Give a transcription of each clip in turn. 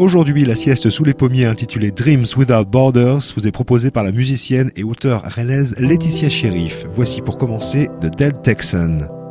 Aujourd'hui, la sieste sous les pommiers intitulée Dreams Without Borders vous est proposée par la musicienne et auteure rennaise Laetitia Sheriff. Voici pour commencer The Dead Texan.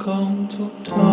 Come to time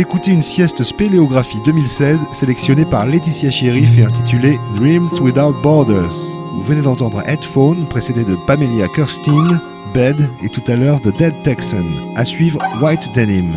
Écoutez une sieste spéléographie 2016 sélectionnée par Laetitia Sheriff et intitulée Dreams Without Borders. Vous venez d'entendre Headphone, précédé de Pamelia Kirstein, Bed et tout à l'heure de Dead Texan. À suivre White Denim.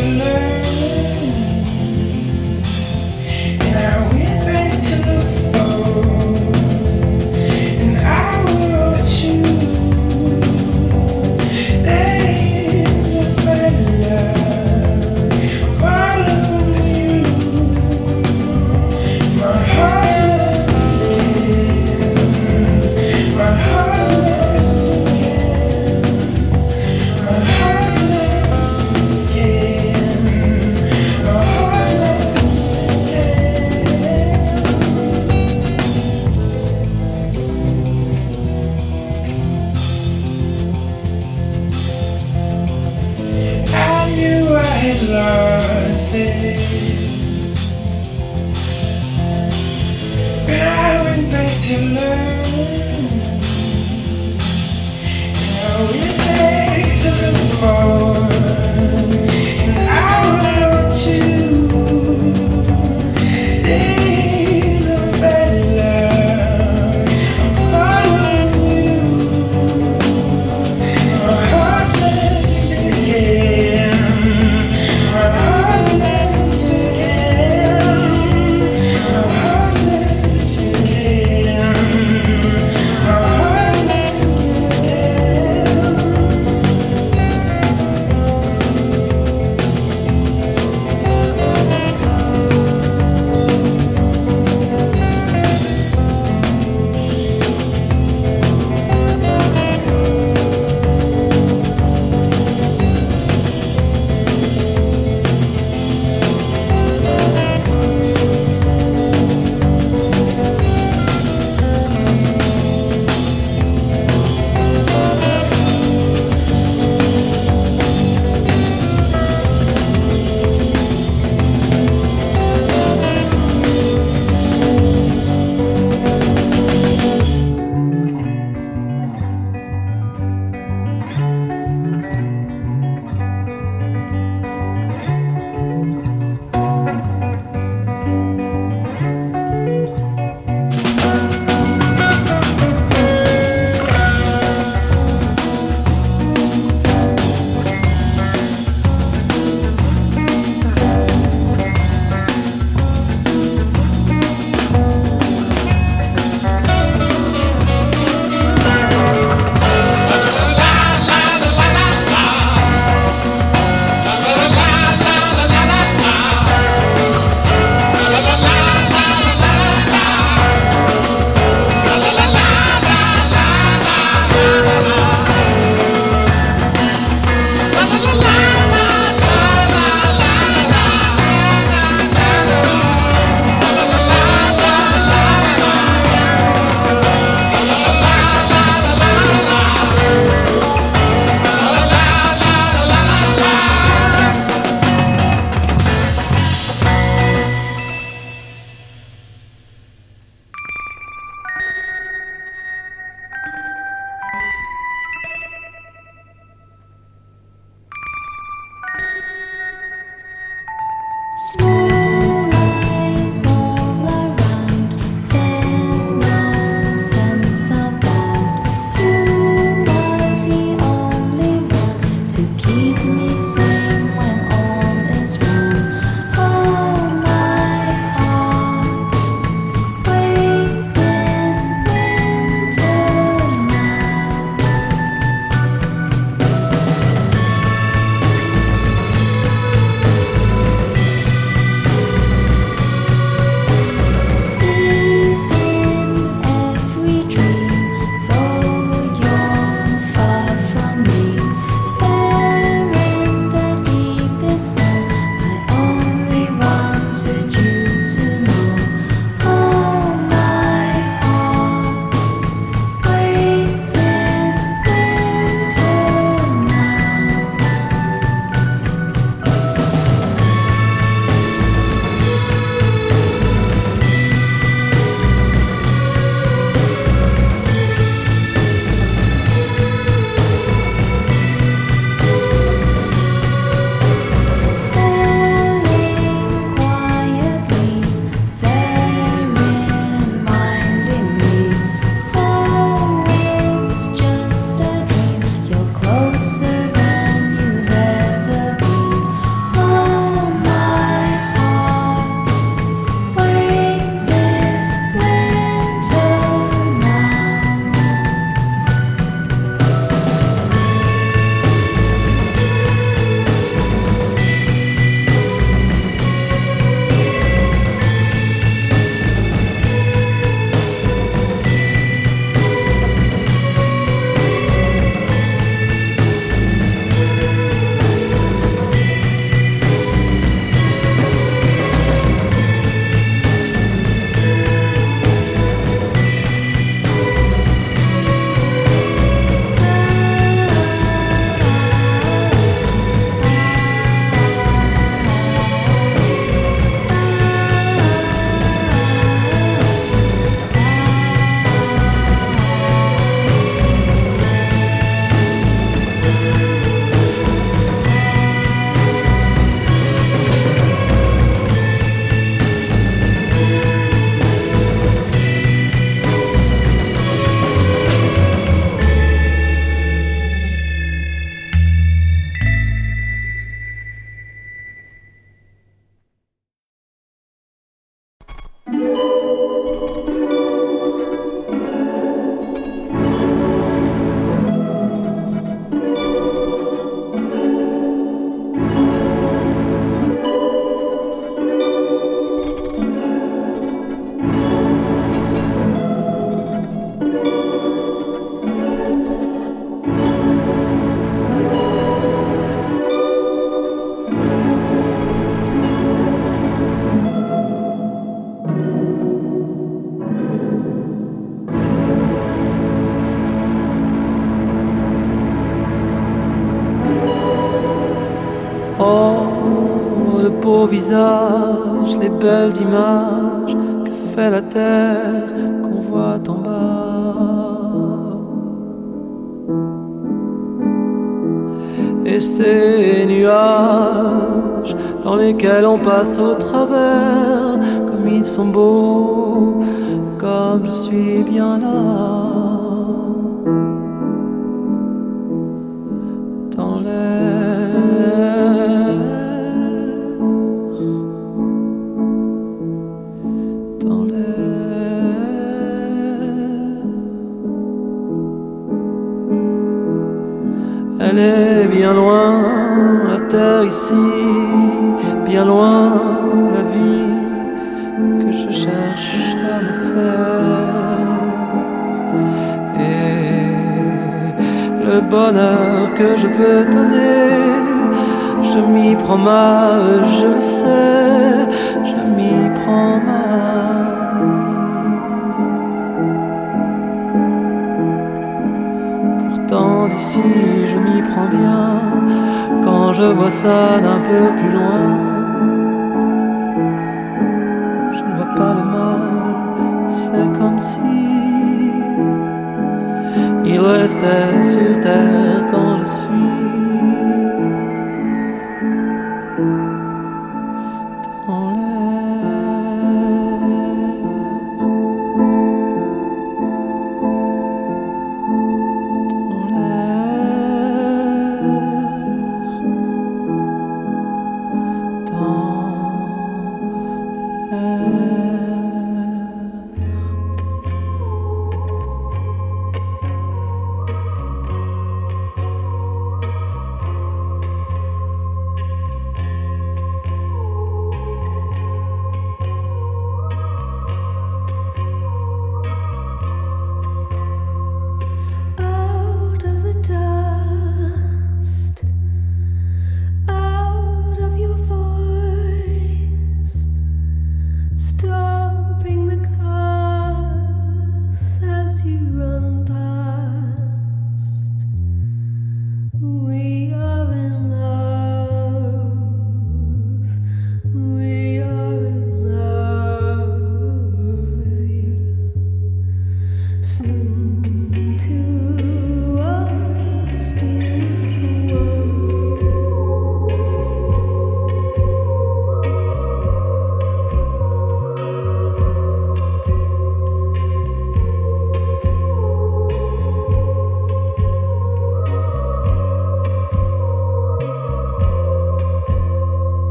you learn. Les belles images que fait la terre qu'on voit en bas. Et ces nuages dans lesquels on passe au travers, comme ils sont beaux, comme je suis bien là. Bien loin, la vie que je cherche à me faire. Et le bonheur que je veux donner, je m'y prends mal, je le sais, je m'y prends mal. Pourtant d'ici, je m'y prends bien quand je vois ça d'un peu plus loin. Je ne vois pas le mal, c'est comme si il restait sur terre quand je suis.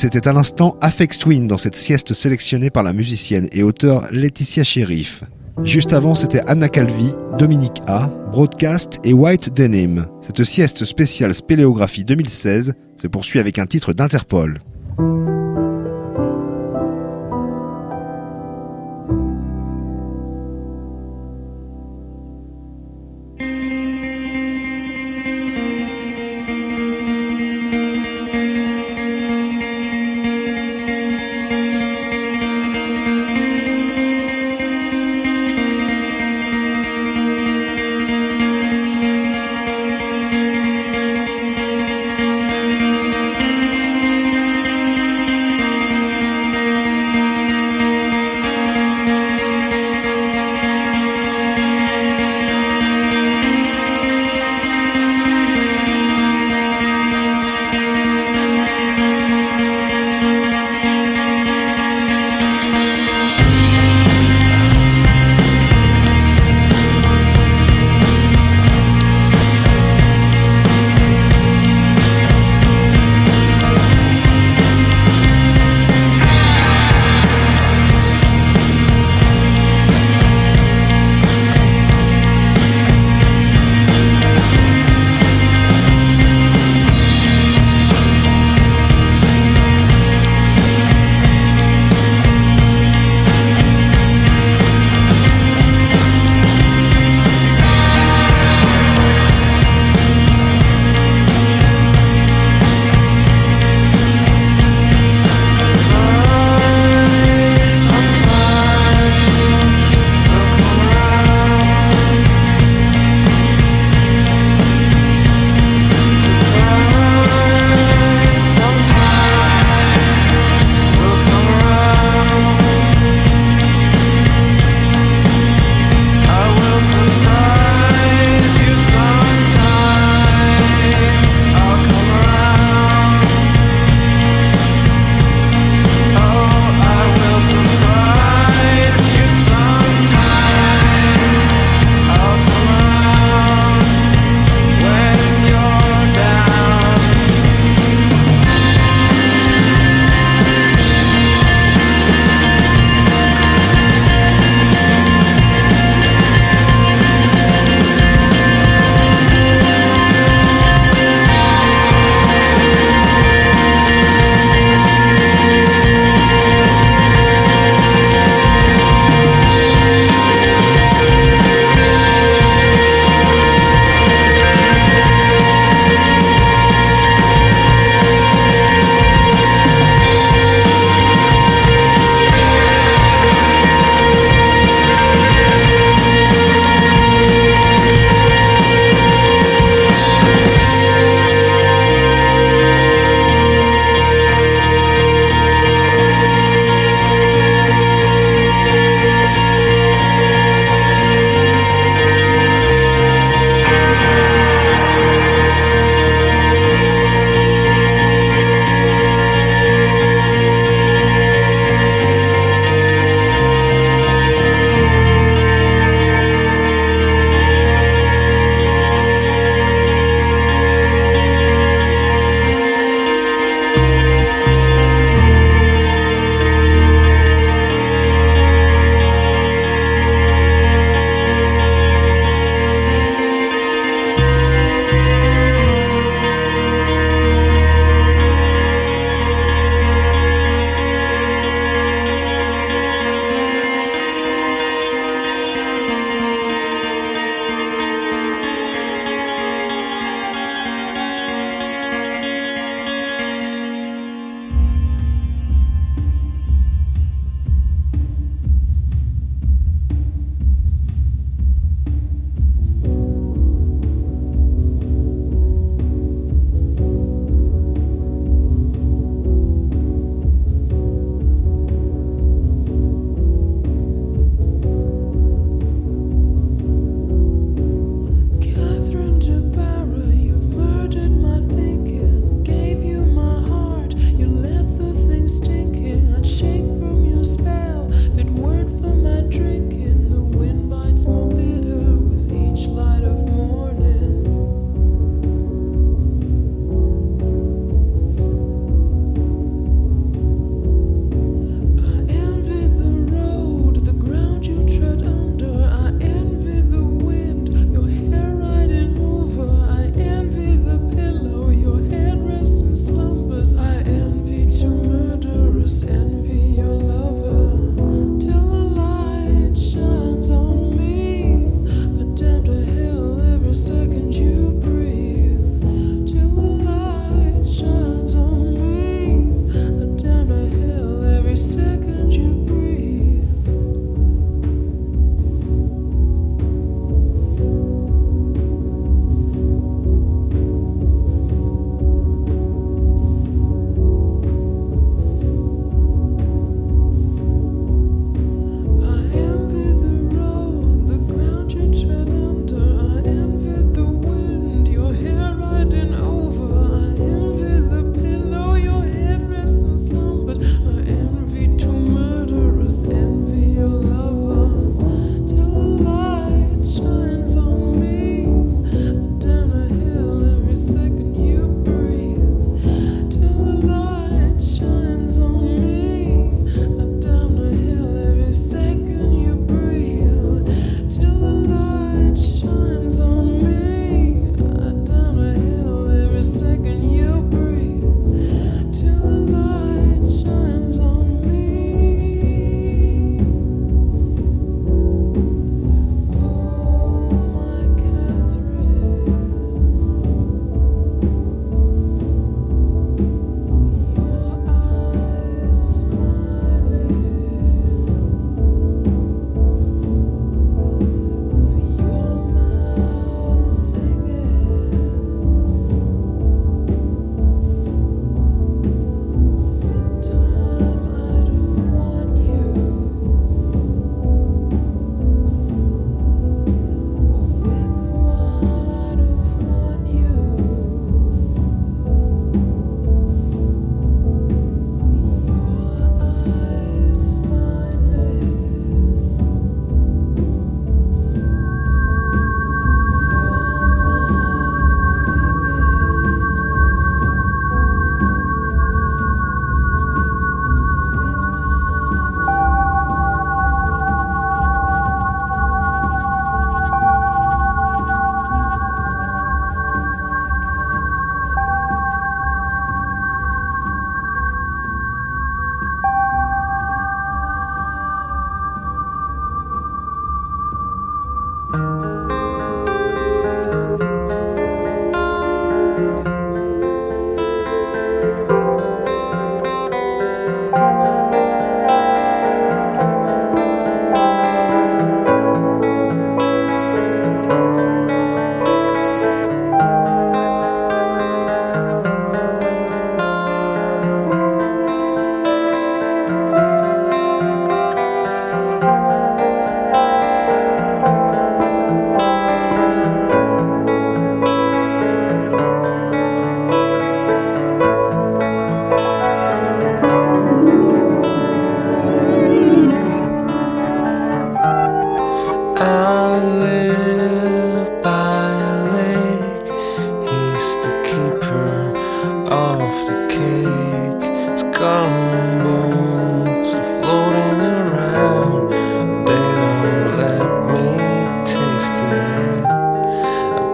C'était à l'instant Afex Twin dans cette sieste sélectionnée par la musicienne et auteure Laetitia Sheriff. Juste avant, c'était Anna Calvi, Dominique A, Broadcast et White Denim. Cette sieste spéciale Spéléographie 2016 se poursuit avec un titre d'Interpol.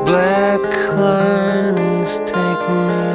black line is taking me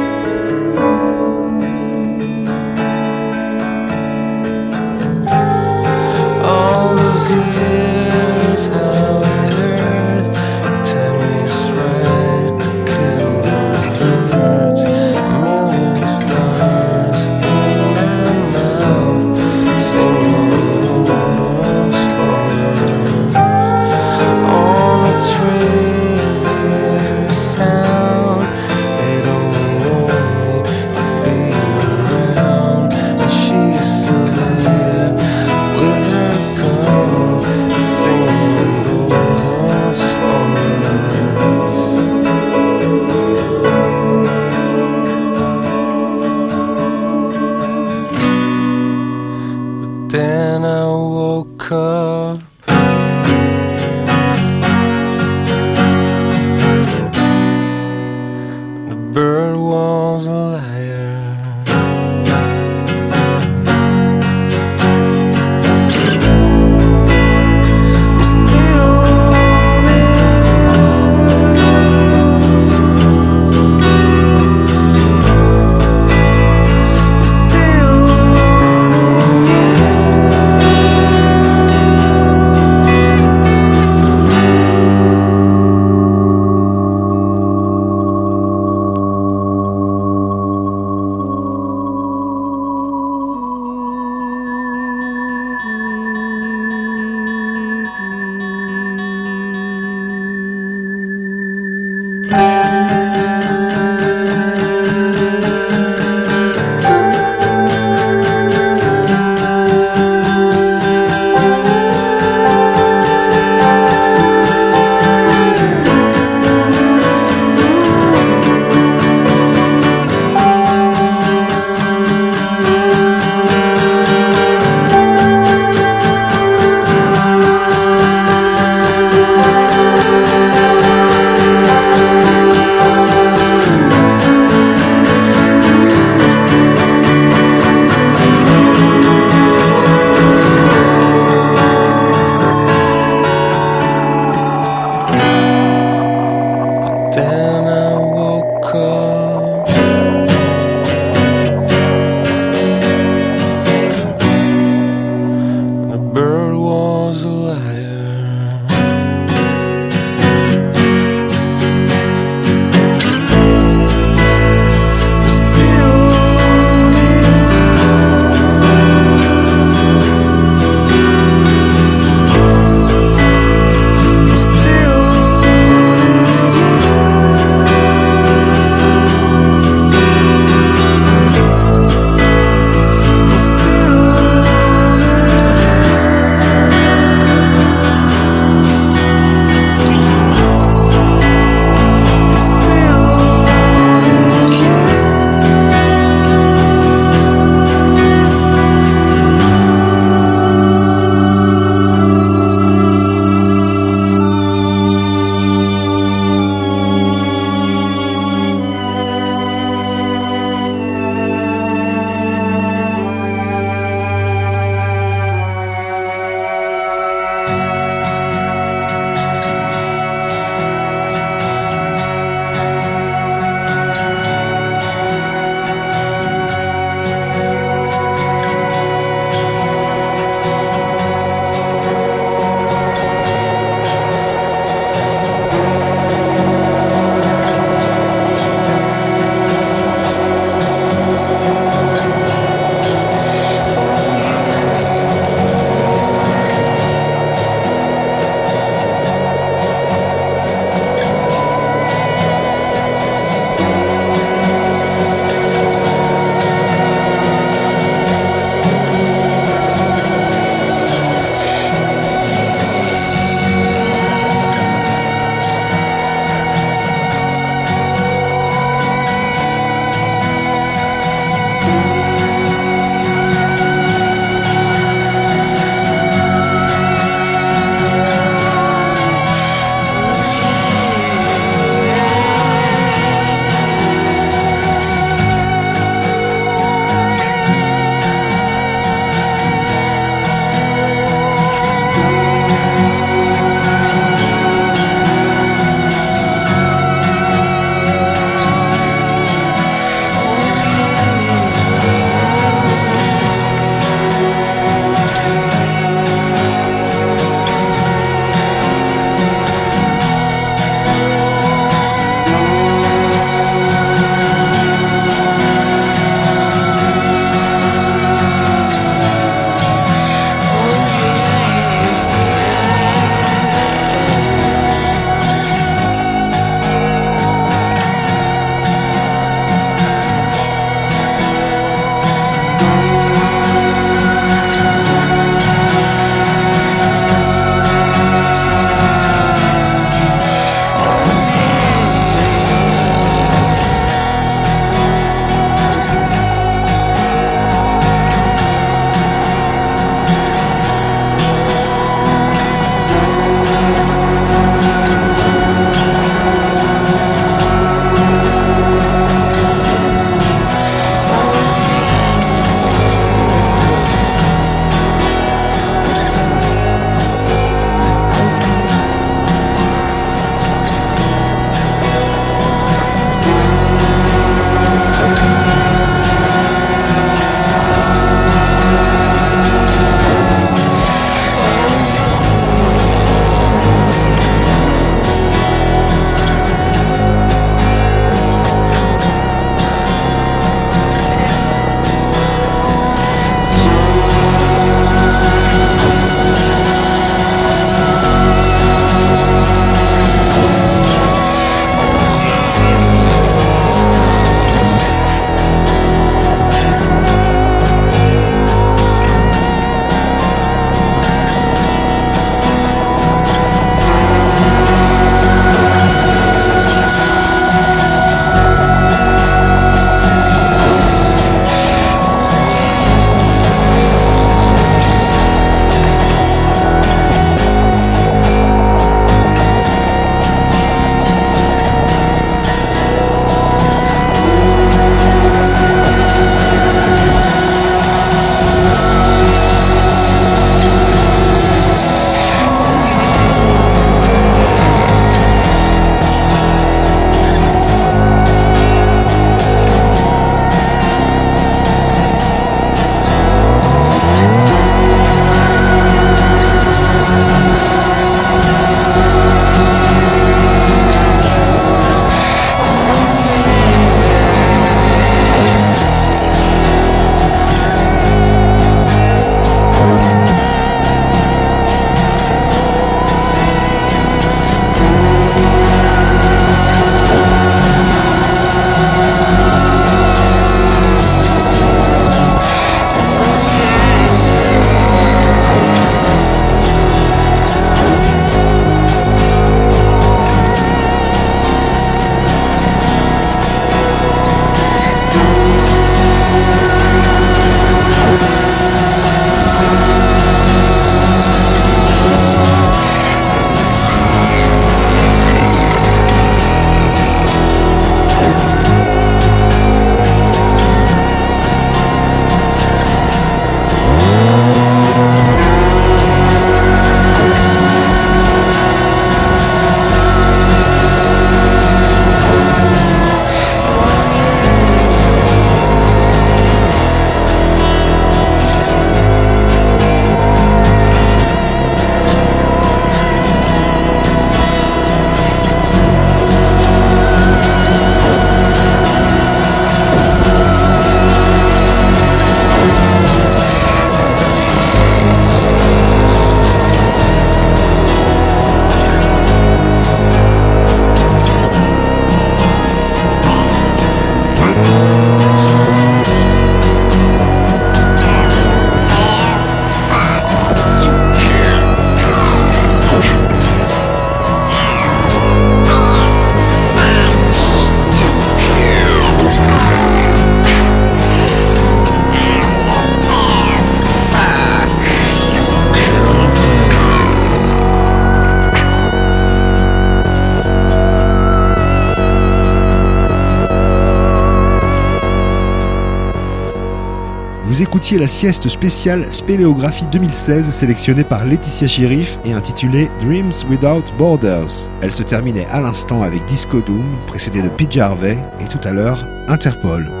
écoutiez la sieste spéciale Spéléographie 2016 sélectionnée par Laetitia Sheriff et intitulée Dreams Without Borders. Elle se terminait à l'instant avec Disco Doom, précédé de Pete Harvey et tout à l'heure Interpol.